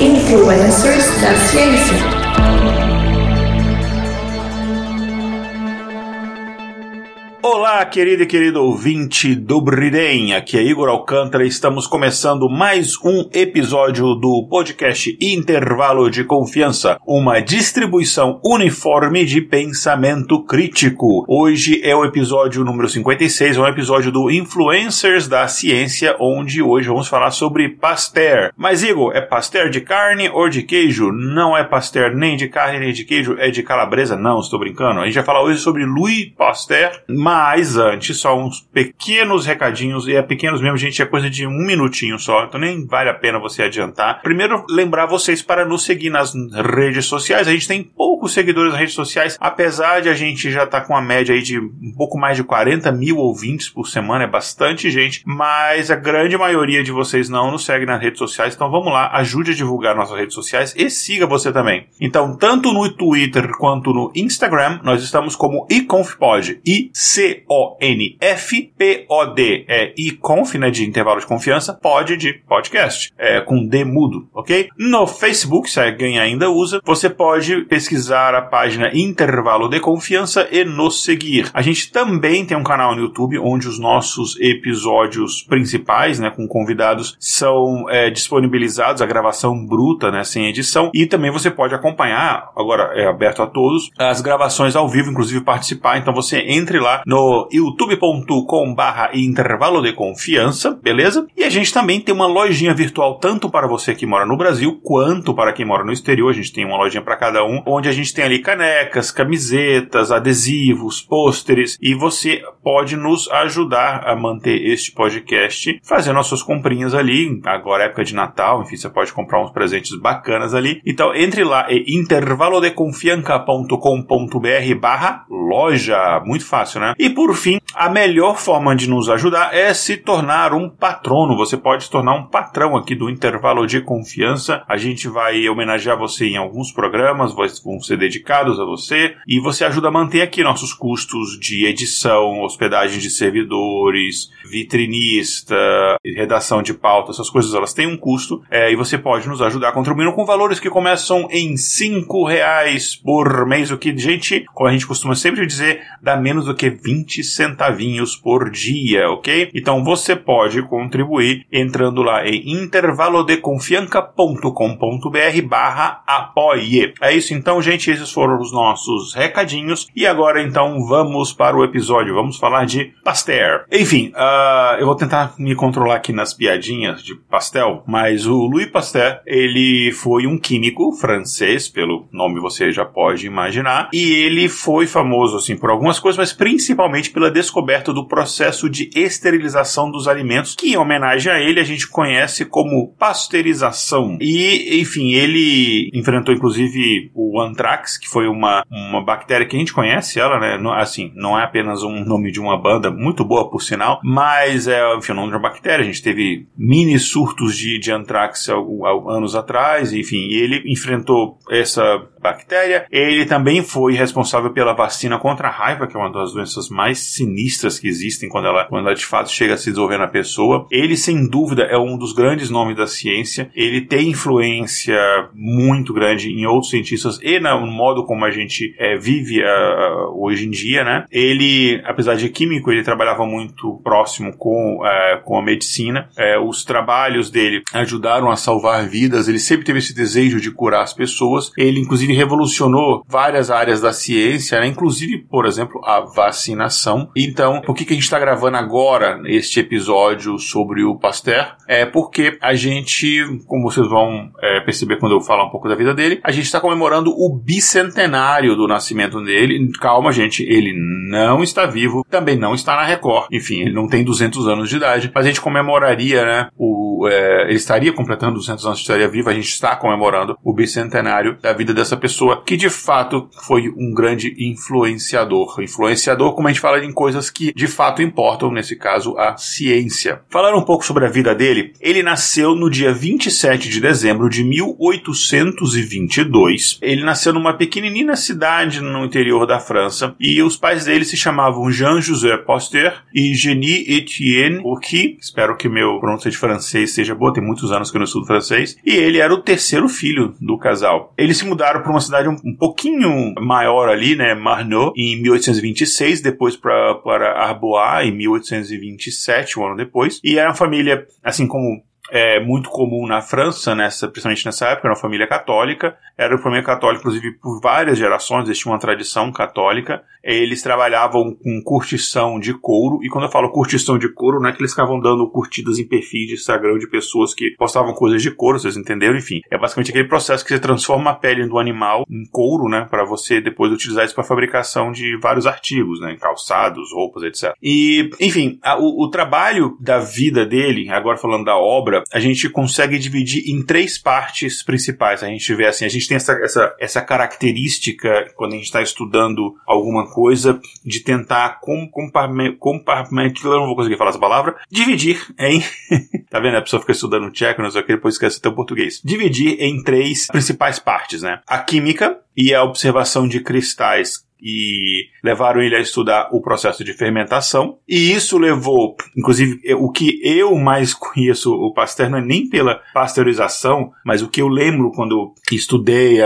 Influencers da Ciência. Querido e querido ouvinte do Bridem, aqui é Igor Alcântara estamos começando mais um episódio do podcast Intervalo de Confiança, uma distribuição uniforme de pensamento crítico. Hoje é o episódio número 56, é um episódio do Influencers da Ciência, onde hoje vamos falar sobre Pasteur. Mas Igor, é Pasteur de carne ou de queijo? Não é Pasteur nem de carne nem de queijo, é de calabresa? Não, estou brincando. A gente vai falar hoje sobre Louis Pasteur, mas só uns pequenos recadinhos, e é pequenos mesmo, gente, é coisa de um minutinho só, então nem vale a pena você adiantar. Primeiro, lembrar vocês para nos seguir nas redes sociais. A gente tem poucos seguidores nas redes sociais, apesar de a gente já estar tá com a média aí de um pouco mais de 40 mil ouvintes por semana, é bastante gente, mas a grande maioria de vocês não nos segue nas redes sociais, então vamos lá, ajude a divulgar nossas redes sociais e siga você também. Então, tanto no Twitter quanto no Instagram, nós estamos como iconfpod, I-C-O-N-F-P-O-D, é iconf, né, de intervalo de confiança, pod de podcast, é, com D mudo, ok? No Facebook, se alguém ainda usa, você pode pesquisar a página Intervalo de Confiança e nos seguir. A gente também tem um canal no YouTube onde os nossos episódios principais, né, com convidados, são é, disponibilizados, a gravação bruta, né, sem edição, e também você pode acompanhar, agora é aberto a todos, as gravações ao vivo, inclusive participar, então você entre lá no youtube.com barra intervalo de confiança, beleza? E a gente também tem uma lojinha virtual tanto para você que mora no Brasil quanto para quem mora no exterior, a gente tem uma lojinha para cada um, onde a gente tem ali canecas, camisetas, adesivos, pôsteres, e você pode nos ajudar a manter este podcast fazendo as suas comprinhas ali, agora é época de Natal, enfim, você pode comprar uns presentes bacanas ali. Então entre lá é intervalodeconfianca.com.br barra loja, muito fácil, né? E por fim, a melhor forma de nos ajudar é se tornar um patrono. Você pode se tornar um patrão aqui do Intervalo de Confiança. A gente vai homenagear você em alguns programas, vão ser dedicados a você e você ajuda a manter aqui nossos custos de edição, hospedagem de servidores, vitrinista, redação de pauta, essas coisas elas têm um custo é, e você pode nos ajudar contribuindo com valores que começam em cinco reais por mês, o que, gente, como a gente costuma sempre dizer, dá menos do que 20 centavinhos por dia, ok? Então você pode contribuir entrando lá em intervalodeconfianca.com.br barra apoie. É isso então, gente, esses foram os nossos recadinhos e agora então vamos para o episódio, vamos falar de Pasteur. Enfim, uh, eu vou tentar me controlar aqui nas piadinhas de pastel, mas o Louis Pasteur, ele foi um químico francês, pelo nome você já pode imaginar, e ele foi famoso assim por algumas coisas, mas principalmente pela descoberta do processo de esterilização dos alimentos, que em homenagem a ele a gente conhece como pasteurização. E, enfim, ele enfrentou inclusive o anthrax, que foi uma, uma bactéria que a gente conhece ela, né? Assim, não é apenas um nome de uma banda, muito boa por sinal, mas é, enfim, o nome de uma bactéria. A gente teve mini surtos de, de anthrax há, anos atrás, enfim, ele enfrentou essa bactéria. Ele também foi responsável pela vacina contra a raiva, que é uma das doenças mais sinistras que existem quando ela, quando ela de fato chega a se desenvolver na pessoa. Ele, sem dúvida, é um dos grandes nomes da ciência. Ele tem influência muito grande em outros cientistas e no modo como a gente é, vive uh, hoje em dia, né? Ele, apesar de químico, ele trabalhava muito próximo com, uh, com a medicina. Uh, os trabalhos dele ajudaram a salvar vidas. Ele sempre teve esse desejo de curar as pessoas. Ele, inclusive, revolucionou várias áreas da ciência, né? inclusive, por exemplo, a vacinação. Então, por que, que a gente está gravando agora este episódio sobre o Pasteur? É porque a gente, como vocês vão é, perceber quando eu falar um pouco da vida dele, a gente está comemorando o bicentenário do nascimento dele. Calma, gente, ele não está vivo, também não está na Record. Enfim, ele não tem 200 anos de idade, mas a gente comemoraria, né, o é, ele estaria completando 200 anos de estaria vivo, a gente está comemorando o bicentenário da vida dessa pessoa, que de fato foi um grande influenciador. Influenciador, como a gente fala em coisas que de fato importam, nesse caso, a ciência. Falando um pouco sobre a vida dele, ele nasceu no dia 27 de dezembro de 1822. Ele nasceu numa pequenina cidade no interior da França e os pais dele se chamavam Jean-José Pasteur e Genie Etienne Urqui. Espero que meu pronúncia de francês seja boa, tem muitos anos que eu não estudo francês. E ele era o terceiro filho do casal. Eles se mudaram para uma cidade um, pouquinho maior ali, né, Marnot, em 1826, depois para Arbois em 1827, um ano depois. E era uma família, assim como é muito comum na França, nessa, principalmente nessa época, era uma família católica. Era uma família católica, inclusive, por várias gerações, existia uma tradição católica. Eles trabalhavam com curtição de couro, e quando eu falo curtição de couro, não é que eles ficavam dando curtidas em perfis de Instagram de pessoas que postavam coisas de couro, vocês entenderam? Enfim, é basicamente aquele processo que você transforma a pele do animal em couro, né, para você depois utilizar isso para fabricação de vários artigos, né, calçados, roupas, etc. E, enfim, a, o, o trabalho da vida dele, agora falando da obra, a gente consegue dividir em três partes principais. A gente vê assim, a gente tem essa, essa, essa característica quando a gente está estudando alguma coisa de tentar compartimentar, eu não vou conseguir falar essa palavra, dividir em, tá vendo? A pessoa fica estudando tcheco, não sei o que, depois esquece até o português. Dividir em três principais partes, né? A química e a observação de cristais e levaram ele a estudar o processo de fermentação. E isso levou, inclusive, o que eu mais conheço o Pasteur não é nem pela pasteurização, mas o que eu lembro quando estudei,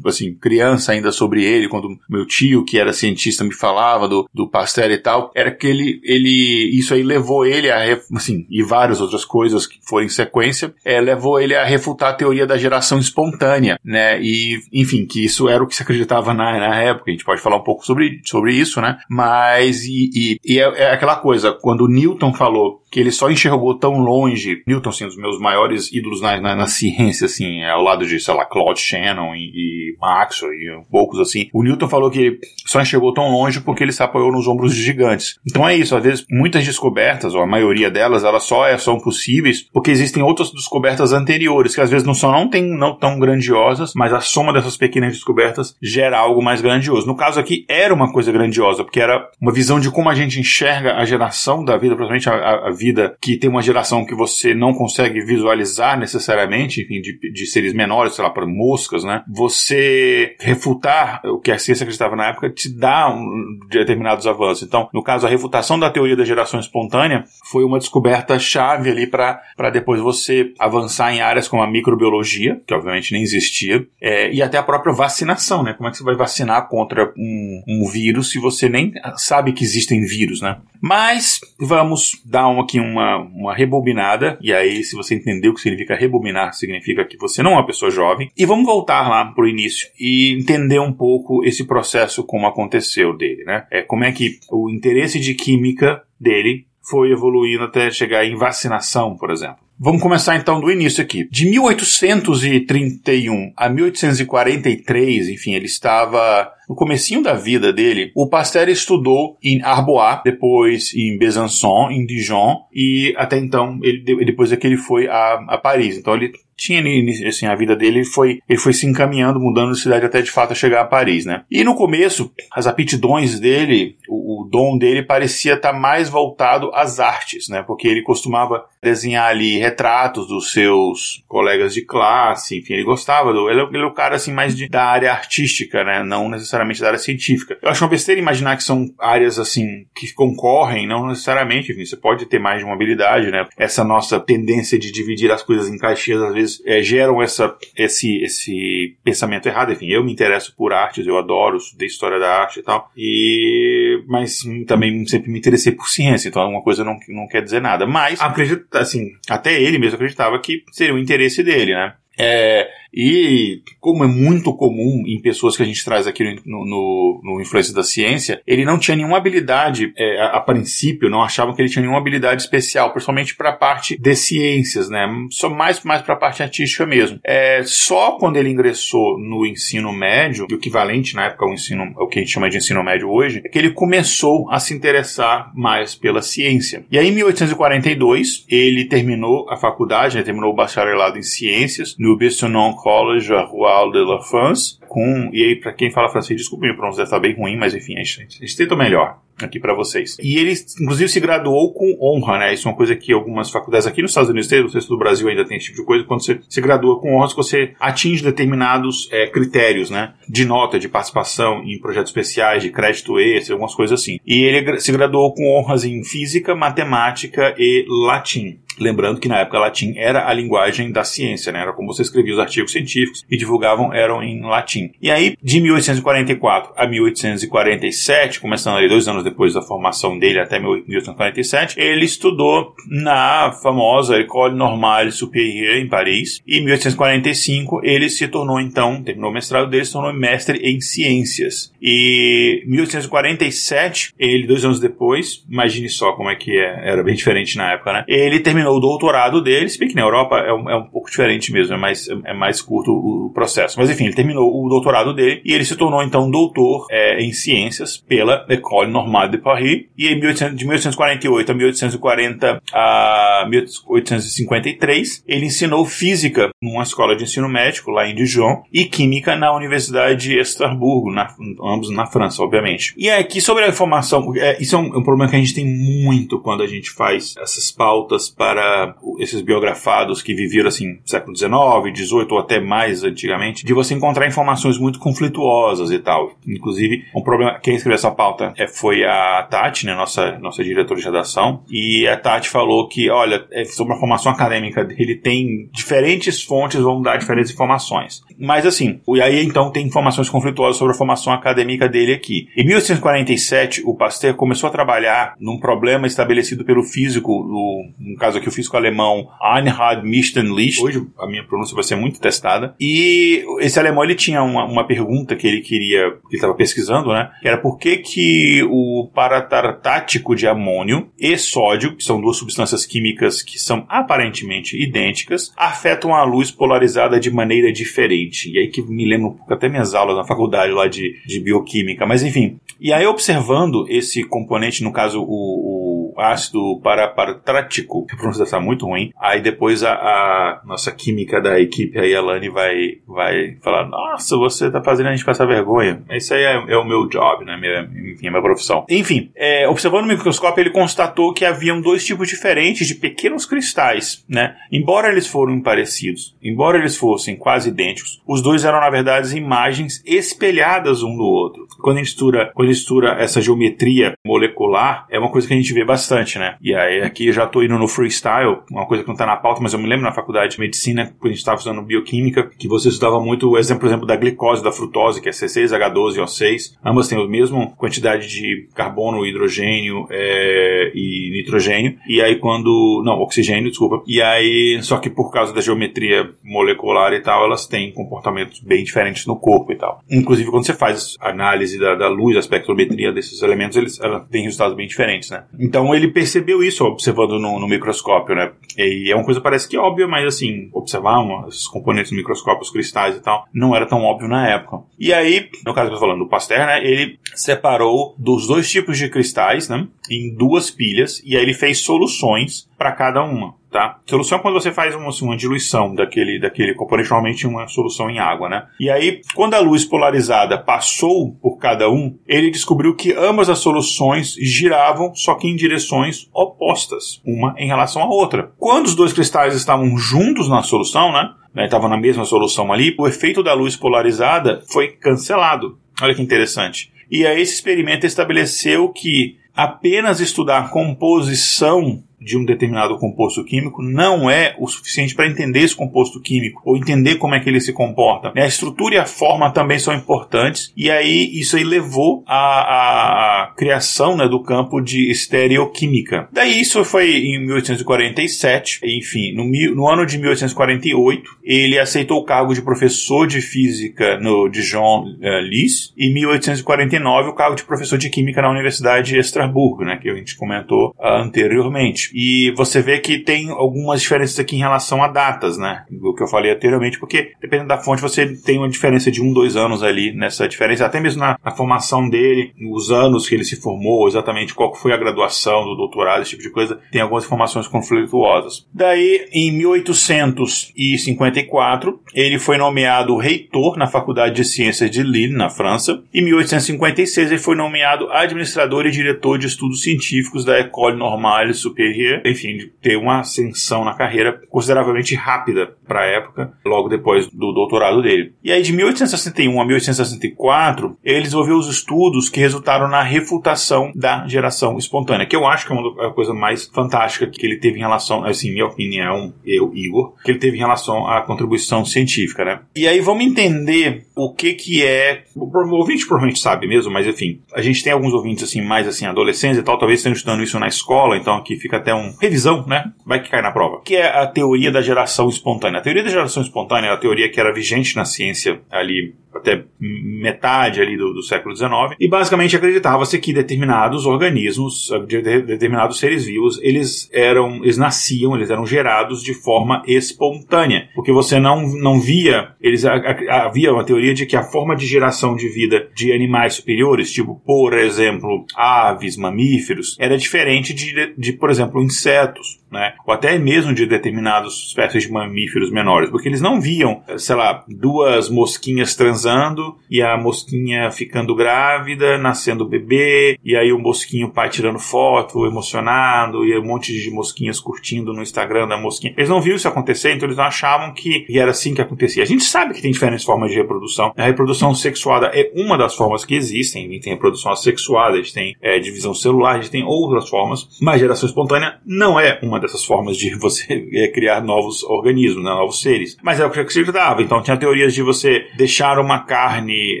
assim, criança ainda sobre ele, quando meu tio, que era cientista, me falava do, do Pasteur e tal, era que ele, ele, isso aí levou ele a, assim, e várias outras coisas que foram em sequência, é, levou ele a refutar a teoria da geração espontânea, né? E, enfim, que isso era o que se acreditava na, na época. A gente pode falar falar um pouco sobre, sobre isso, né? Mas, e, e, e é, é, aquela coisa, quando Newton falou que ele só enxergou tão longe, Newton, assim, um dos meus maiores ídolos na, na, na ciência, assim, ao lado de, sei lá, Claude Shannon e, e Maxwell e poucos, assim, o Newton falou que só enxergou tão longe porque ele se apoiou nos ombros de gigantes. Então é isso, às vezes, muitas descobertas, ou a maioria delas, elas só é, são possíveis porque existem outras descobertas anteriores, que às vezes não são não, tem, não tão grandiosas, mas a soma dessas pequenas descobertas gera algo mais grandioso. No caso aqui, era uma coisa grandiosa, porque era uma visão de como a gente enxerga a geração da vida, principalmente a, a vida que tem uma geração que você não consegue visualizar necessariamente, enfim, de, de seres menores, sei lá, para moscas, né? Você refutar o que a ciência acreditava na época te dá um, determinados avanços. Então, no caso, a refutação da teoria da geração espontânea foi uma descoberta chave ali para depois você avançar em áreas como a microbiologia, que obviamente nem existia, é, e até a própria vacinação, né? Como é que você vai vacinar contra um um, vírus se você nem sabe que existem vírus, né? Mas vamos dar um, aqui uma, uma rebobinada, e aí, se você entendeu o que significa rebobinar, significa que você não é uma pessoa jovem. E vamos voltar lá pro início e entender um pouco esse processo, como aconteceu dele, né? É, como é que o interesse de química dele foi evoluindo até chegar em vacinação, por exemplo. Vamos começar então do início aqui. De 1831 a 1843, enfim, ele estava no comecinho da vida dele, o Pasteur estudou em Arbois, depois em Besançon, em Dijon, e até então, ele, depois é que ele foi a, a Paris. Então ele tinha assim, a vida dele foi ele foi se encaminhando, mudando de cidade até de fato chegar a Paris, né? E no começo, as aptidões dele, o, o dom dele parecia estar mais voltado às artes, né? Porque ele costumava desenhar ali retratos dos seus colegas de classe, enfim, ele gostava do ele, ele é o cara assim mais de, da área artística, né? Não necessariamente necessariamente da área científica. Eu acho uma besteira imaginar que são áreas assim que concorrem, não necessariamente, enfim, você pode ter mais de uma habilidade, né? Essa nossa tendência de dividir as coisas em caixinhas às vezes é, geram essa, esse, esse pensamento errado. Enfim, eu me interesso por artes, eu adoro, estudei história da arte e tal, e mas também sempre me interessei por ciência, então alguma coisa não, não quer dizer nada. Mas acredito, assim, até ele mesmo acreditava que seria o interesse dele, né? É, e como é muito comum em pessoas que a gente traz aqui no, no, no Influência da Ciência, ele não tinha nenhuma habilidade, é, a, a, princípio, não achavam que ele tinha nenhuma habilidade especial, principalmente para a parte de ciências, né? Só mais, mais para a parte artística mesmo. É, só quando ele ingressou no ensino médio, o equivalente na época ao ensino, o que a gente chama de ensino médio hoje, é que ele começou a se interessar mais pela ciência. E aí, em 1842, ele terminou a faculdade, né, terminou o bacharelado em ciências no Bessonon College Royal de la France, com, e aí para quem fala francês, desculpe, meu pronúncio deve estar bem ruim, mas enfim, a gente, a gente tenta o melhor aqui para vocês. E ele, inclusive, se graduou com honra, né? Isso é uma coisa que algumas faculdades aqui nos Estados Unidos têm, não sei se do Brasil ainda tem esse tipo de coisa, quando você se gradua com honras, você atinge determinados é, critérios, né? De nota, de participação em projetos especiais, de crédito extra, algumas coisas assim. E ele se graduou com honras em física, matemática e latim. Lembrando que na época latim era a linguagem da ciência, né? Era como você escrevia os artigos científicos e divulgavam eram em latim. E aí, de 1844 a 1847, começando ali dois anos depois da formação dele até 1847, ele estudou na famosa École Normale Supérieure em Paris. E em 1845 ele se tornou então, terminou o mestrado dele, se tornou mestre em ciências. E em 1847, ele dois anos depois, imagine só como é que é, era bem diferente na época, né? Ele terminou terminou o doutorado dele, se bem que na Europa é um, é um pouco diferente mesmo, é mais, é mais curto o, processo. Mas enfim, ele terminou o doutorado dele e ele se tornou então doutor é, em ciências pela École Normale de Paris. E em 1800, de 1848 a 1840 a 1853, ele ensinou física numa escola de ensino médico lá em Dijon e química na Universidade de Estrasburgo, na, ambos na França, obviamente. E aqui sobre a informação, é, isso é um, é um problema que a gente tem muito quando a gente faz essas pautas para para esses biografados que viveram assim século XIX, XVIII ou até mais antigamente, de você encontrar informações muito conflituosas e tal. Inclusive, um problema quem escreveu essa pauta é, foi a Tati, né, nossa nossa diretora de redação, e a Tati falou que, olha, é, sobre a formação acadêmica dele tem diferentes fontes vão dar diferentes informações. Mas assim, e aí então tem informações conflituosas sobre a formação acadêmica dele aqui. Em 1847, o Pasteur começou a trabalhar num problema estabelecido pelo físico, no, no caso aqui que eu fiz com o alemão Einhard Mistenlich. Hoje a minha pronúncia vai ser muito testada. E esse alemão ele tinha uma, uma pergunta que ele queria, que ele estava pesquisando, né? Que era por que, que o paratartático de amônio e sódio, que são duas substâncias químicas que são aparentemente idênticas, afetam a luz polarizada de maneira diferente. E aí que me lembra um pouco até minhas aulas na faculdade lá de, de bioquímica. Mas enfim. E aí observando esse componente, no caso o, o ácido paraparatrático, que a pronúncia está muito ruim. Aí depois a, a, nossa química da equipe, aí a Lani, vai, vai falar: Nossa, você está fazendo a gente passar vergonha. Isso aí é, é o meu job, né? Minha, enfim, é minha profissão. Enfim, é, observando no microscópio, ele constatou que haviam dois tipos diferentes de pequenos cristais, né? Embora eles foram parecidos, embora eles fossem quase idênticos, os dois eram, na verdade, imagens espelhadas um do outro. Quando a gente estuda, quando a gente estuda essa geometria molecular, é uma coisa que a gente vê bastante bastante, né? E aí aqui já tô indo no freestyle, uma coisa que não tá na pauta, mas eu me lembro na faculdade de medicina, quando a gente estava estudando bioquímica, que você estudava muito o exemplo, por exemplo, da glicose, da frutose, que é C6H12O6. Ambas têm a mesma quantidade de carbono, hidrogênio é, e nitrogênio. E aí quando... Não, oxigênio, desculpa. E aí, só que por causa da geometria molecular e tal, elas têm comportamentos bem diferentes no corpo e tal. Inclusive, quando você faz análise da, da luz, a espectrometria desses elementos, eles, ela tem resultados bem diferentes, né? Então, ele percebeu isso observando no, no, microscópio, né? E é uma coisa parece que óbvia, mas assim, observar esses componentes do microscópio, os cristais e tal, não era tão óbvio na época. E aí, no caso que eu tô falando do Pasteur, né? Ele separou dos dois tipos de cristais, né? Em duas pilhas, e aí ele fez soluções para cada uma tá? Solução é quando você faz uma, assim, uma diluição daquele, daquele componente, normalmente uma solução em água, né? E aí, quando a luz polarizada passou por cada um, ele descobriu que ambas as soluções giravam, só que em direções opostas, uma em relação à outra. Quando os dois cristais estavam juntos na solução, né? Estavam na mesma solução ali, o efeito da luz polarizada foi cancelado. Olha que interessante. E aí esse experimento estabeleceu que apenas estudar composição de um determinado composto químico não é o suficiente para entender esse composto químico ou entender como é que ele se comporta. A estrutura e a forma também são importantes e aí isso aí levou à, criação né, do campo de estereoquímica. Daí isso foi em 1847, enfim, no, no ano de 1848 ele aceitou o cargo de professor de física no Dijon uh, Lys e em 1849 o cargo de professor de química na Universidade de Estrasburgo, né, que a gente comentou uh, anteriormente. E você vê que tem algumas diferenças aqui em relação a datas, né, do que eu falei anteriormente, porque dependendo da fonte você tem uma diferença de um, dois anos ali nessa diferença, até mesmo na, na formação dele, os anos que ele se formou, exatamente qual foi a graduação do doutorado, esse tipo de coisa, tem algumas informações conflituosas. Daí, em 1854, ele foi nomeado reitor na Faculdade de Ciências de Lille, na França. Em 1856, ele foi nomeado administrador e diretor de estudos científicos da École Normale Supérieure, enfim, de ter uma ascensão na carreira consideravelmente rápida para a época, logo depois do doutorado dele. E aí, de 1861 a 1864, ele desenvolveu os estudos que resultaram na refutação da geração espontânea, que eu acho que é uma coisa mais fantástica que ele teve em relação, assim, minha opinião, eu, Igor, que ele teve em relação à contribuição científica, né? E aí vamos entender o que que é, o ouvinte provavelmente sabe mesmo, mas enfim, a gente tem alguns ouvintes assim, mais assim, adolescentes e tal, talvez estejam estudando isso na escola, então aqui fica até um revisão, né? Vai que cai na prova. Que é a teoria da geração espontânea. A teoria da geração espontânea é a teoria que era vigente na ciência ali até metade ali do, do século XIX, e basicamente acreditava-se que determinados organismos, de, de, determinados seres vivos, eles eram, eles nasciam, eles eram gerados de forma espontânea, porque você não, não via, eles havia uma teoria de que a forma de geração de vida de animais superiores, tipo, por exemplo, aves, mamíferos, era diferente de, de por exemplo, insetos, né? Ou até mesmo de determinadas espécies de mamíferos menores, porque eles não viam, sei lá, duas mosquinhas transando e a mosquinha ficando grávida, nascendo bebê, e aí o mosquinho pai tirando foto, emocionado, e um monte de mosquinhas curtindo no Instagram da mosquinha. Eles não viam isso acontecer, então eles não achavam que era assim que acontecia. A gente sabe que tem diferentes formas de reprodução. A reprodução sexuada é uma das formas que existem. A gente tem reprodução assexuada, a gente tem é, divisão celular, a gente tem outras formas, mas geração espontânea não é uma dessas formas de você é, criar novos organismos, né, novos seres. Mas é o que se acreditava. Então tinha teorias de você deixar uma carne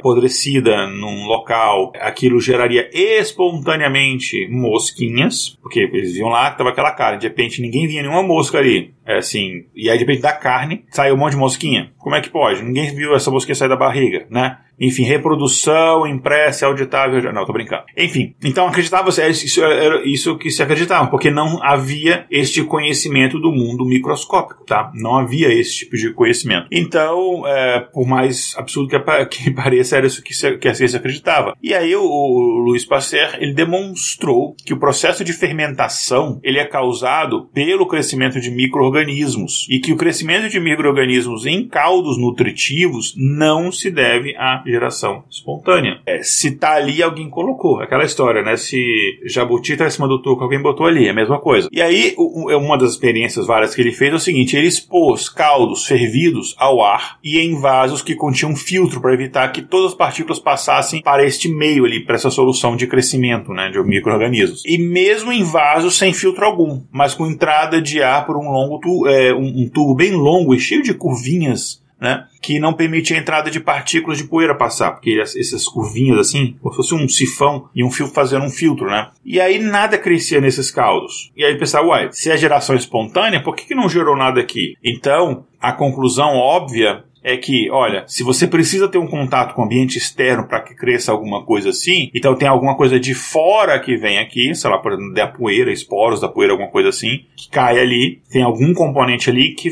apodrecida num local, aquilo geraria espontaneamente mosquinhas, porque eles viam lá que tava aquela carne, de repente ninguém via nenhuma mosca ali. É assim, e aí de repente da carne saiu um monte de mosquinha. Como é que pode? Ninguém viu essa mosquinha sair da barriga, né? Enfim, reprodução, impressa, auditável. Não, tô brincando. Enfim, então acreditava é isso era isso que se acreditava, porque não havia este conhecimento do mundo microscópico, tá? Não havia esse tipo de conhecimento. Então, é, por mais absurdo que, que pareça, era isso que, se, que a ciência acreditava. E aí o, o Louis Pasteur ele demonstrou que o processo de fermentação ele é causado pelo crescimento de microorganismos e que o crescimento de microorganismos em caldos nutritivos não se deve a geração espontânea. É, se tá ali, alguém colocou. Aquela história, né? Se Jabuti tá em cima do toco, alguém botou ali. É a mesma coisa. E aí, é uma das experiências várias que ele fez é o seguinte: ele expôs caldos fervidos ao ar e em vasos que continham filtro para evitar que todas as partículas passassem para este meio ali, para essa solução de crescimento, né? De micro-organismos. E mesmo em vasos sem filtro algum, mas com entrada de ar por um longo tu, é, um, um tubo bem longo e cheio de curvinhas né? Que não permite a entrada de partículas de poeira passar, porque essas curvinhas assim, como se fosse um sifão e um fio fazendo um filtro, né? E aí nada crescia nesses caldos. E aí pensava, uai, se é geração espontânea, por que, que não gerou nada aqui? Então, a conclusão óbvia é que, olha, se você precisa ter um contato com o ambiente externo para que cresça alguma coisa assim, então tem alguma coisa de fora que vem aqui, sei lá, por exemplo, da poeira, esporos da poeira, alguma coisa assim, que cai ali, tem algum componente ali que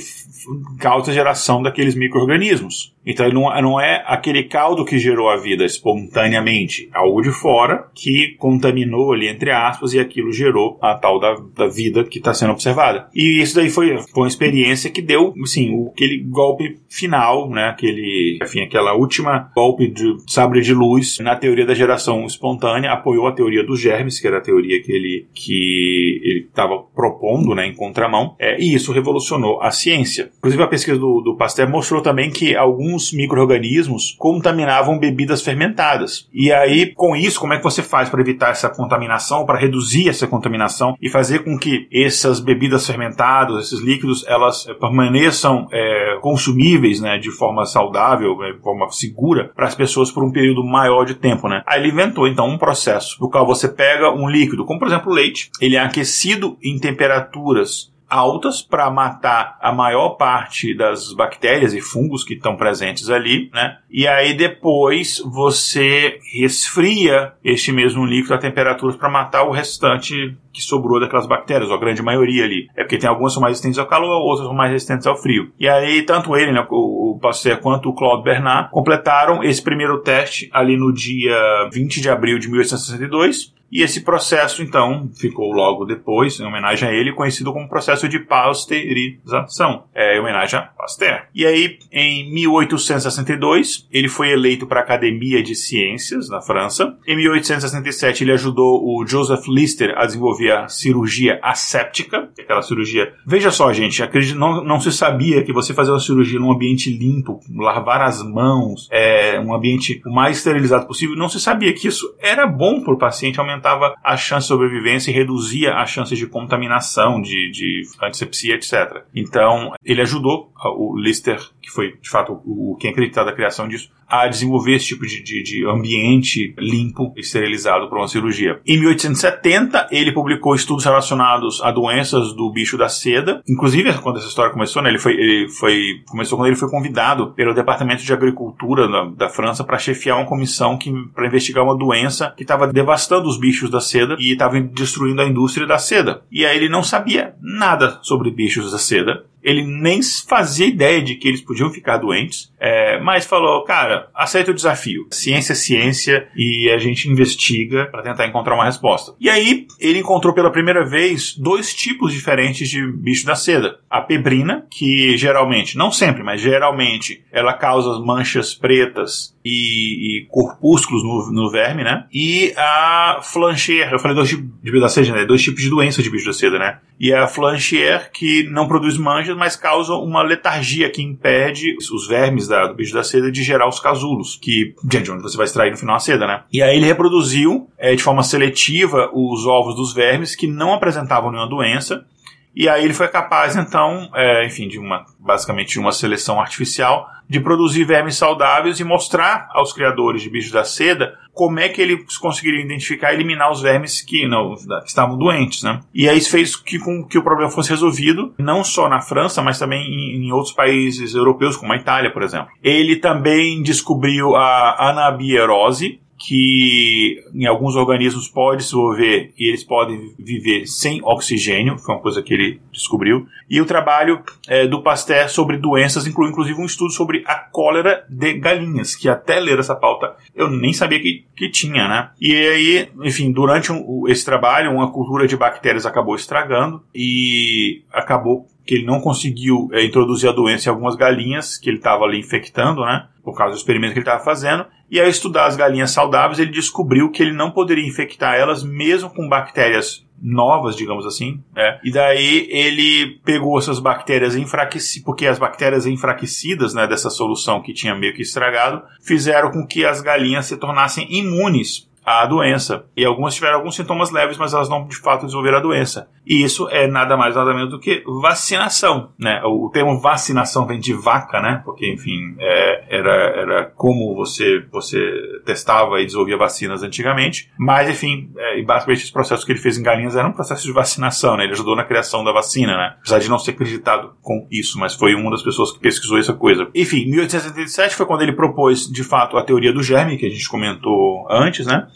causa a geração daqueles micro-organismos. Então não, não é aquele caldo que gerou a vida espontaneamente, algo de fora que contaminou ali, entre aspas, e aquilo gerou a tal da, da vida que está sendo observada. E isso daí foi, foi uma experiência que deu, assim, o, aquele golpe final, né, aquele, enfim, aquela última golpe de sabre de luz na teoria da geração espontânea, apoiou a teoria dos germes, que era a teoria que ele que ele estava propondo, né, em contramão, é, e isso revolucionou a ciência. Inclusive a pesquisa do, do Pasteur mostrou também que alguns alguns micro-organismos contaminavam bebidas fermentadas. E aí, com isso, como é que você faz para evitar essa contaminação, para reduzir essa contaminação e fazer com que essas bebidas fermentadas, esses líquidos, elas eh, permaneçam é, consumíveis, né, de forma saudável, de forma segura, para as pessoas por um período maior de tempo, né? Aí ele inventou então um processo no qual você pega um líquido, como por exemplo leite, ele é aquecido em temperaturas altas para matar a maior parte das bactérias e fungos que estão presentes ali, né? E aí depois você resfria este mesmo líquido a temperaturas para matar o restante que sobrou daquelas bactérias, ou a grande maioria ali. É porque tem algumas que são mais resistentes ao calor, outras são mais resistentes ao frio. E aí, tanto ele, né, o, o Pasteur, quanto o Claude Bernard completaram esse primeiro teste ali no dia 20 de abril de 1862 e esse processo, então, ficou logo depois, em homenagem a ele, conhecido como processo de pasteurização, é, em homenagem a Pasteur. E aí, em 1862, ele foi eleito para a Academia de Ciências na França. Em 1867, ele ajudou o Joseph Lister a desenvolver a cirurgia asséptica, aquela cirurgia. Veja só, gente, acredito, não, não se sabia que você fazer uma cirurgia num ambiente limpo, lavar as mãos, é, um ambiente o mais esterilizado possível, não se sabia que isso era bom para o paciente aumentava a chance de sobrevivência e reduzia as chances de contaminação, de, de antisepsia, etc. Então, ele ajudou o Lister, que foi de fato o, quem acreditava da criação disso, a desenvolver esse tipo de, de, de ambiente limpo, esterilizado para uma cirurgia. Em 1870, ele publicou estudos relacionados a doenças do bicho da seda. Inclusive, quando essa história começou, né, ele, foi, ele foi, começou quando ele foi convidado pelo Departamento de Agricultura da, da França para chefiar uma comissão para investigar uma doença que estava devastando os bichos da seda e estava destruindo a indústria da seda. E aí ele não sabia nada sobre bichos da seda ele nem fazia ideia de que eles podiam ficar doentes, é, mas falou, cara, aceita o desafio. Ciência é ciência e a gente investiga para tentar encontrar uma resposta. E aí ele encontrou pela primeira vez dois tipos diferentes de bicho da seda. A pebrina, que geralmente, não sempre, mas geralmente, ela causa manchas pretas e, e corpúsculos no, no, verme, né? E a flancher, eu falei dois tipos de bicho da seda, né? Dois tipos de doença de seda, né? E a flancher, que não produz manchas mas causa uma letargia que impede os vermes da, do bicho da seda de gerar os casulos, que de onde você vai extrair no final a seda, né? E aí ele reproduziu é, de forma seletiva os ovos dos vermes que não apresentavam nenhuma doença. E aí ele foi capaz, então, é, enfim, de uma basicamente de uma seleção artificial, de produzir vermes saudáveis e mostrar aos criadores de bichos da seda como é que eles conseguiriam identificar e eliminar os vermes que, não, que estavam doentes, né? E aí isso fez que, com que o problema fosse resolvido, não só na França, mas também em, em outros países europeus, como a Itália, por exemplo. Ele também descobriu a anabierose, que em alguns organismos pode desenvolver e eles podem viver sem oxigênio, foi uma coisa que ele descobriu. E o trabalho é, do Pasteur sobre doenças inclui inclusive um estudo sobre a cólera de galinhas, que até ler essa pauta eu nem sabia que, que tinha, né? E aí, enfim, durante um, esse trabalho, uma cultura de bactérias acabou estragando e acabou que ele não conseguiu é, introduzir a doença em algumas galinhas que ele estava ali infectando, né? Por causa do experimento que ele estava fazendo. E ao estudar as galinhas saudáveis, ele descobriu que ele não poderia infectar elas mesmo com bactérias novas, digamos assim, né? E daí ele pegou essas bactérias enfraquecidas, porque as bactérias enfraquecidas, né, dessa solução que tinha meio que estragado, fizeram com que as galinhas se tornassem imunes a doença. E algumas tiveram alguns sintomas leves, mas elas não de fato desenvolveram a doença. E isso é nada mais nada menos do que vacinação, né? O termo vacinação vem de vaca, né? Porque, enfim, é, era, era como você, você testava e desenvolvia vacinas antigamente. Mas, enfim, é, e basicamente esse processo que ele fez em galinhas era um processo de vacinação, né? Ele ajudou na criação da vacina, né? Apesar de não ser acreditado com isso, mas foi uma das pessoas que pesquisou essa coisa. Enfim, 1877 foi quando ele propôs, de fato, a teoria do germe, que a gente comentou antes, né?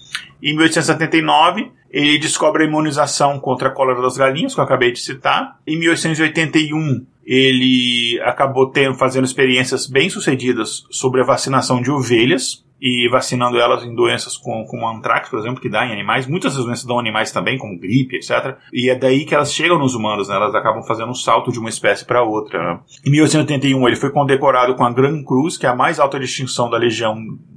Em 1879, ele descobre a imunização contra a cólera das galinhas, que eu acabei de citar. Em 1881, ele acabou tendo, fazendo experiências bem sucedidas sobre a vacinação de ovelhas e vacinando elas em doenças como, como antrax, por exemplo, que dá em animais. Muitas doenças dão animais também, como gripe, etc. E é daí que elas chegam nos humanos, né? elas acabam fazendo um salto de uma espécie para outra. Né? Em 1881, ele foi condecorado com a Grand Cruz, que é a mais alta distinção da Legião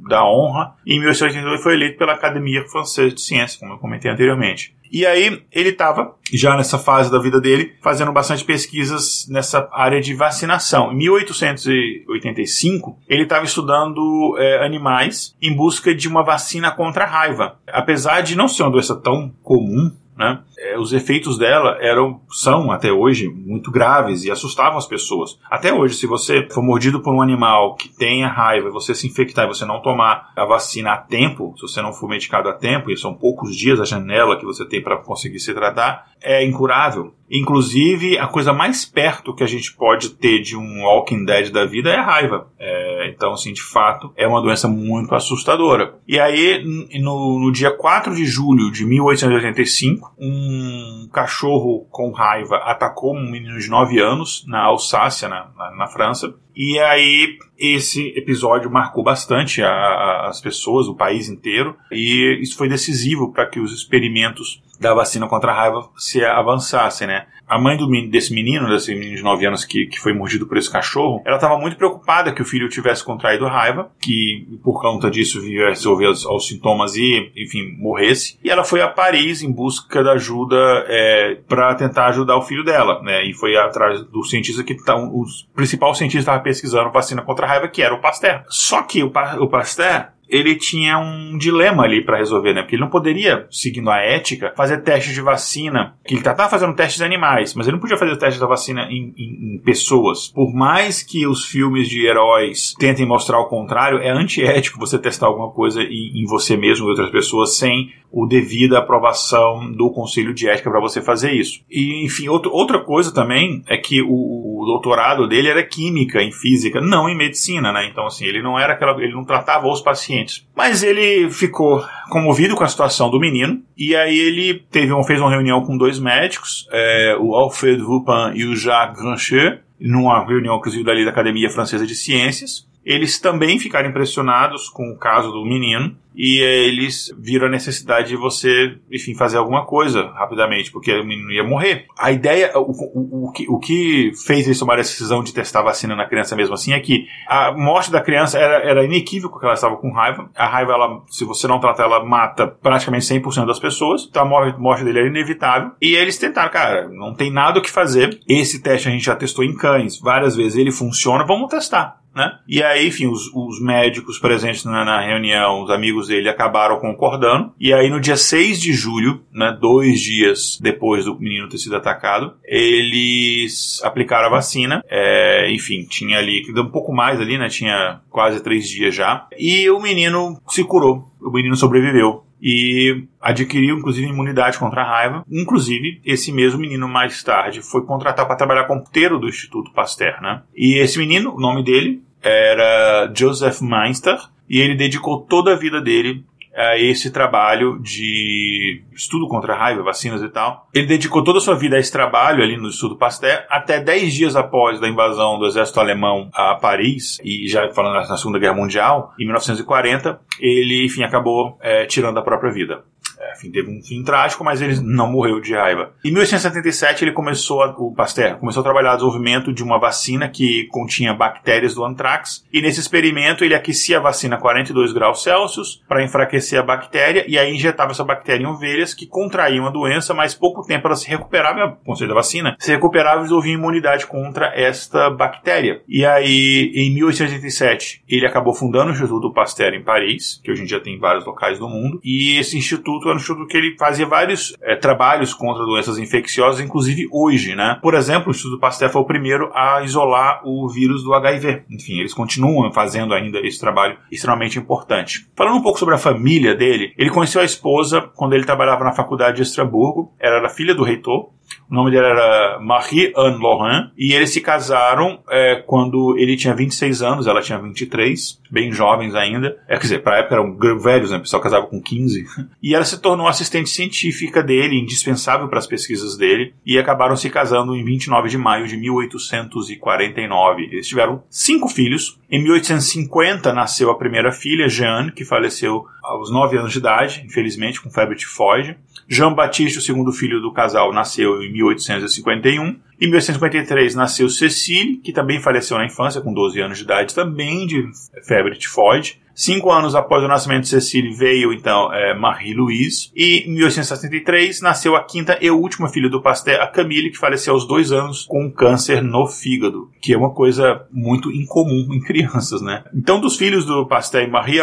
da Honra. E em 1882 foi eleito pela Academia Française de Ciências, como eu comentei anteriormente. E aí ele estava, já nessa fase da vida dele, fazendo bastante pesquisas nessa área de vacinação. Em 1885, ele estava estudando é, animais em busca de uma vacina contra a raiva. Apesar de não ser uma doença tão comum, né? É, os efeitos dela eram, são até hoje muito graves e assustavam as pessoas. Até hoje, se você for mordido por um animal que tenha raiva, você se infectar e você não tomar a vacina a tempo, se você não for medicado a tempo, e são poucos dias a janela que você tem para conseguir se tratar, é incurável. Inclusive, a coisa mais perto que a gente pode ter de um Walking Dead da vida é a raiva. É, então, assim, de fato, é uma doença muito assustadora. E aí, no, no dia 4 de julho de 1885, um cachorro com raiva atacou um menino de 9 anos na Alsácia, na, na, na França. E aí, esse episódio marcou bastante a, a, as pessoas, o país inteiro, e isso foi decisivo para que os experimentos da vacina contra a raiva se avançassem, né? A mãe do, desse menino, desse menino de 9 anos que, que foi mordido por esse cachorro, ela estava muito preocupada que o filho tivesse contraído raiva, que por conta disso viesse aos, aos, sintomas e, enfim, morresse. E ela foi a Paris em busca da ajuda é, para tentar ajudar o filho dela, né? E foi atrás do cientista que tá, o principal cientista estava pesquisando vacina contra raiva, que era o Pasteur. Só que o, o Pasteur ele tinha um dilema ali para resolver, né? Porque ele não poderia, seguindo a ética, fazer testes de vacina. Que ele estava fazendo testes em animais, mas ele não podia fazer testes da vacina em, em, em, pessoas. Por mais que os filmes de heróis tentem mostrar o contrário, é antiético você testar alguma coisa em, em você mesmo ou outras pessoas sem o devido aprovação do Conselho de Ética para você fazer isso. E, enfim, outro, outra coisa também é que o, o, doutorado dele era química em física, não em medicina, né? Então, assim, ele não era aquela, ele não tratava os pacientes. Mas ele ficou comovido com a situação do menino e aí ele teve uma, fez uma reunião com dois médicos, é, o Alfred Vupin e o Jacques Grancher, numa reunião, inclusive, dali da Academia Francesa de Ciências. Eles também ficaram impressionados com o caso do menino e eles viram a necessidade de você, enfim, fazer alguma coisa rapidamente, porque o menino ia morrer. A ideia, o, o, o, que, o que fez eles tomar a decisão de testar a vacina na criança mesmo assim é que a morte da criança era, era inequívoco que ela estava com raiva. A raiva, ela, se você não tratar, ela mata praticamente 100% das pessoas. Então a morte, morte dele era inevitável. E eles tentaram, cara, não tem nada o que fazer. Esse teste a gente já testou em cães várias vezes, ele funciona, vamos testar. Né? E aí, enfim, os, os médicos presentes na, na, reunião, os amigos dele, acabaram concordando. E aí, no dia 6 de julho, né, dois dias depois do menino ter sido atacado, eles aplicaram a vacina. É, enfim, tinha ali, um pouco mais ali, né? Tinha quase três dias já. E o menino se curou. O menino sobreviveu e adquiriu inclusive imunidade contra a raiva. Inclusive, esse mesmo menino mais tarde foi contratado para trabalhar como puteiro do Instituto Pasteur, né? E esse menino, o nome dele era Joseph Meinster, e ele dedicou toda a vida dele a esse trabalho de estudo contra a raiva, vacinas e tal. Ele dedicou toda a sua vida a esse trabalho ali no estudo Pasteur, até 10 dias após a invasão do exército alemão a Paris, e já falando na Segunda Guerra Mundial, em 1940, ele, enfim, acabou é, tirando a própria vida. É, enfim, teve um fim trágico, mas ele não morreu de raiva. Em 1877 ele começou a, o Pasteur começou a trabalhar no desenvolvimento de uma vacina que continha bactérias do antrax e nesse experimento ele aquecia a vacina a 42 graus Celsius para enfraquecer a bactéria e aí injetava essa bactéria em ovelhas que contraíam a doença, mas pouco tempo ela se recuperava, o conceito da vacina, se recuperava e desenvolvia imunidade contra esta bactéria. E aí em 1887 ele acabou fundando o Instituto Pasteur em Paris, que hoje em dia tem em vários locais do mundo, e esse instituto era um instituto que ele fazia vários é, trabalhos contra doenças infecciosas, inclusive hoje, né? Por exemplo, o Instituto Pasteur foi o primeiro a isolar o vírus do HIV. Enfim, eles continuam fazendo ainda esse trabalho extremamente importante. Falando um pouco sobre a família dele, ele conheceu a esposa quando ele trabalhava na faculdade de Estrasburgo, era a filha do reitor, o nome dela era Marie-Anne Laurent. E eles se casaram é, quando ele tinha 26 anos, ela tinha 23, bem jovens ainda. É, quer dizer, para a época eram velhos, né? O pessoal casava com 15. E ela se tornou assistente científica dele, indispensável para as pesquisas dele. E acabaram se casando em 29 de maio de 1849. Eles tiveram cinco filhos. Em 1850 nasceu a primeira filha, Jeanne, que faleceu aos 9 anos de idade, infelizmente, com febre tifoide. Jean Baptiste, o segundo filho do casal, nasceu em 1851. Em 1853 nasceu Cecile, que também faleceu na infância, com 12 anos de idade, também de febre tifoide. Cinco anos após o nascimento de Cecília veio, então, é, Marie-Louise. E em 1863 nasceu a quinta e última filha do Pasteur, a Camille, que faleceu aos dois anos com câncer no fígado, que é uma coisa muito incomum em crianças, né? Então, dos filhos do Pasteur e Marie,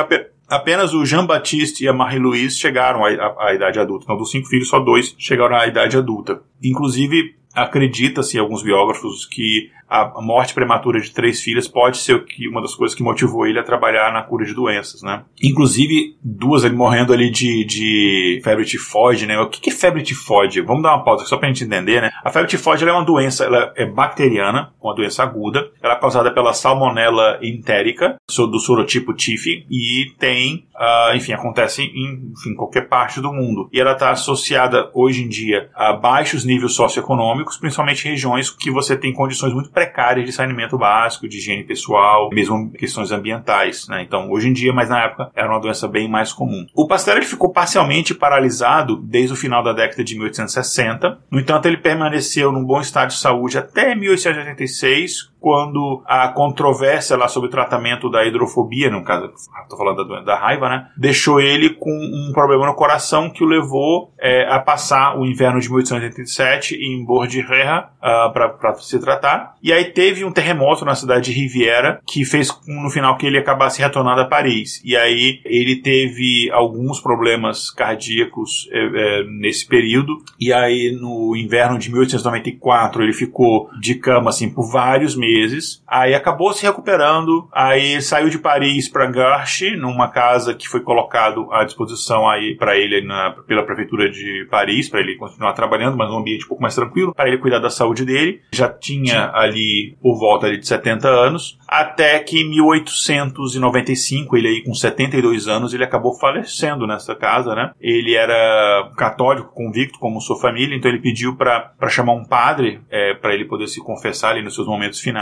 apenas o Jean-Baptiste e a Marie-Louise chegaram à, à, à, idade adulta. Então, dos cinco filhos, só dois chegaram à idade adulta. Inclusive, acredita-se, alguns biógrafos, que a morte prematura de três filhas pode ser uma das coisas que motivou ele a trabalhar na cura de doenças, né? Inclusive, duas ele morrendo ali de, de febre tifoide, né? O que é febre tifoide? Vamos dar uma pausa só pra gente entender, né? A febre tifoide é uma doença, ela é bacteriana, uma doença aguda, ela é causada pela salmonella entérica, do sorotipo TIF, e tem, uh, enfim, acontece em enfim, qualquer parte do mundo. E ela está associada, hoje em dia, a baixos níveis socioeconômicos, principalmente regiões que você tem condições muito precárias de saneamento básico, de higiene pessoal, mesmo questões ambientais. Né? Então, hoje em dia, mas na época, era uma doença bem mais comum. O Pasteur ficou parcialmente paralisado desde o final da década de 1860. No entanto, ele permaneceu num bom estado de saúde até 1886, quando a controvérsia lá sobre o tratamento da hidrofobia, no caso, estou falando da, da raiva, né, deixou ele com um problema no coração que o levou é, a passar o inverno de 1887 em Bordighera uh, para se tratar. E aí teve um terremoto na cidade de Riviera que fez no final que ele acabasse retornando a Paris. E aí ele teve alguns problemas cardíacos é, é, nesse período. E aí no inverno de 1894 ele ficou de cama assim por vários meses meses. Aí acabou se recuperando, aí saiu de Paris para Garches, numa casa que foi colocado à disposição aí para ele na, pela prefeitura de Paris, para ele continuar trabalhando, mas num ambiente um pouco mais tranquilo, para ele cuidar da saúde dele. Já tinha ali por volta ali de 70 anos, até que em 1895, ele aí com 72 anos, ele acabou falecendo nessa casa, né? Ele era católico convicto, como sua família, então ele pediu para chamar um padre é, para ele poder se confessar ali nos seus momentos finais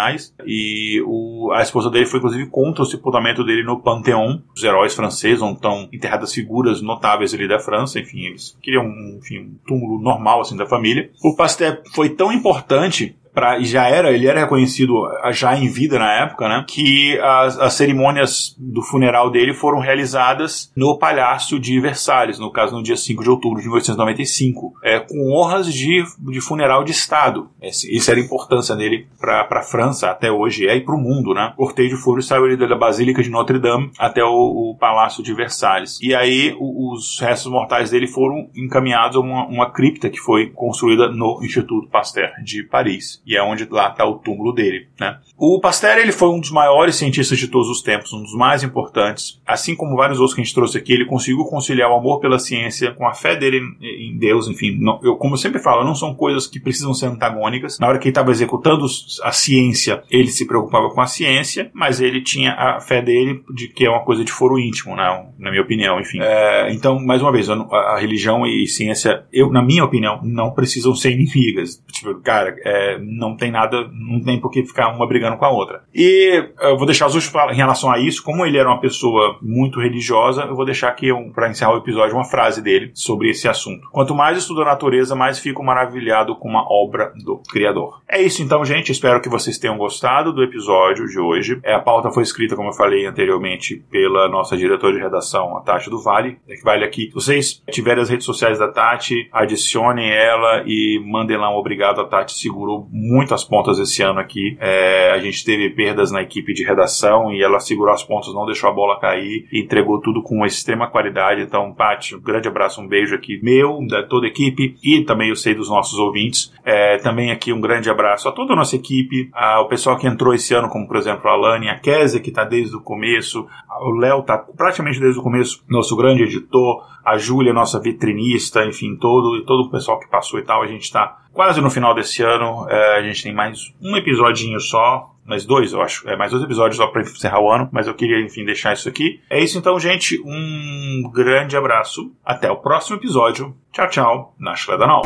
e o, a esposa dele foi inclusive contra o sepultamento dele no Panteão, os heróis franceses, onde estão enterradas figuras notáveis ali da França, enfim, eles queriam enfim, um túmulo normal assim da família. O Pasteur foi tão importante pra, já era, ele era reconhecido já em vida na época, né? Que as, as cerimônias do funeral dele foram realizadas no Palácio de Versalhes, no caso no dia 5 de outubro de 1895, é, com honras de, de funeral de Estado. Isso era a importância dele para a França até hoje é e para o mundo, né? O cortejo fúnebre saiu da Basílica de Notre Dame até o, o Palácio de Versalhes. E aí o, os restos mortais dele foram encaminhados a uma, uma cripta que foi construída no Instituto Pasteur de Paris e é onde lá está o túmulo dele. Né? O Pasteur ele foi um dos maiores cientistas de todos os tempos, um dos mais importantes. Assim como vários outros que a gente trouxe aqui, ele conseguiu conciliar o amor pela ciência com a fé dele em Deus. Enfim, não, eu, como eu sempre falo, não são coisas que precisam ser antagônicas. Na hora que ele estava executando a ciência, ele se preocupava com a ciência, mas ele tinha a fé dele de que é uma coisa de foro íntimo, né? na minha opinião. Enfim, é, então mais uma vez, a, a, religião e ciência, eu, na minha opinião, não precisam ser inimigas. Tipo, cara, é, não tem nada, não tem por que ficar uma brigando com a outra. E eu vou deixar os últimos em relação a isso, como ele era uma pessoa muito religiosa, eu vou deixar aqui, um, para encerrar o episódio, uma frase dele sobre esse assunto. Quanto mais estudo a natureza, mais fico maravilhado com uma obra do Criador. É isso então, gente. Espero que vocês tenham gostado do episódio de hoje. É, a pauta foi escrita, como eu falei anteriormente, pela nossa diretora de redação, a Tati do Vale. É que vale aqui. Se vocês tiverem as redes sociais da Tati, adicionem ela e mandem lá um obrigado. A Tati segurou muitas pontas esse ano aqui. É, a gente teve perdas na equipe de redação e ela segurou as pontas, não deixou a bola cair entregou tudo com uma extrema qualidade. Então, Paty, um grande abraço, um beijo aqui meu, da toda a equipe e também eu sei dos nossos ouvintes. É, também aqui um grande abraço a toda a nossa equipe, ao pessoal que entrou esse ano, como por exemplo a Alane, a Kézia, que está desde o começo, o Léo está praticamente desde o começo, nosso grande editor, a Júlia, nossa vitrinista, enfim, todo, todo o pessoal que passou e tal, a gente está quase no final desse ano. É, a gente tem mais um episodinho só. Mais dois, eu acho. É, mais dois episódios só para encerrar o ano. Mas eu queria, enfim, deixar isso aqui. É isso então, gente. Um grande abraço. Até o próximo episódio. Tchau, tchau. Na Danol.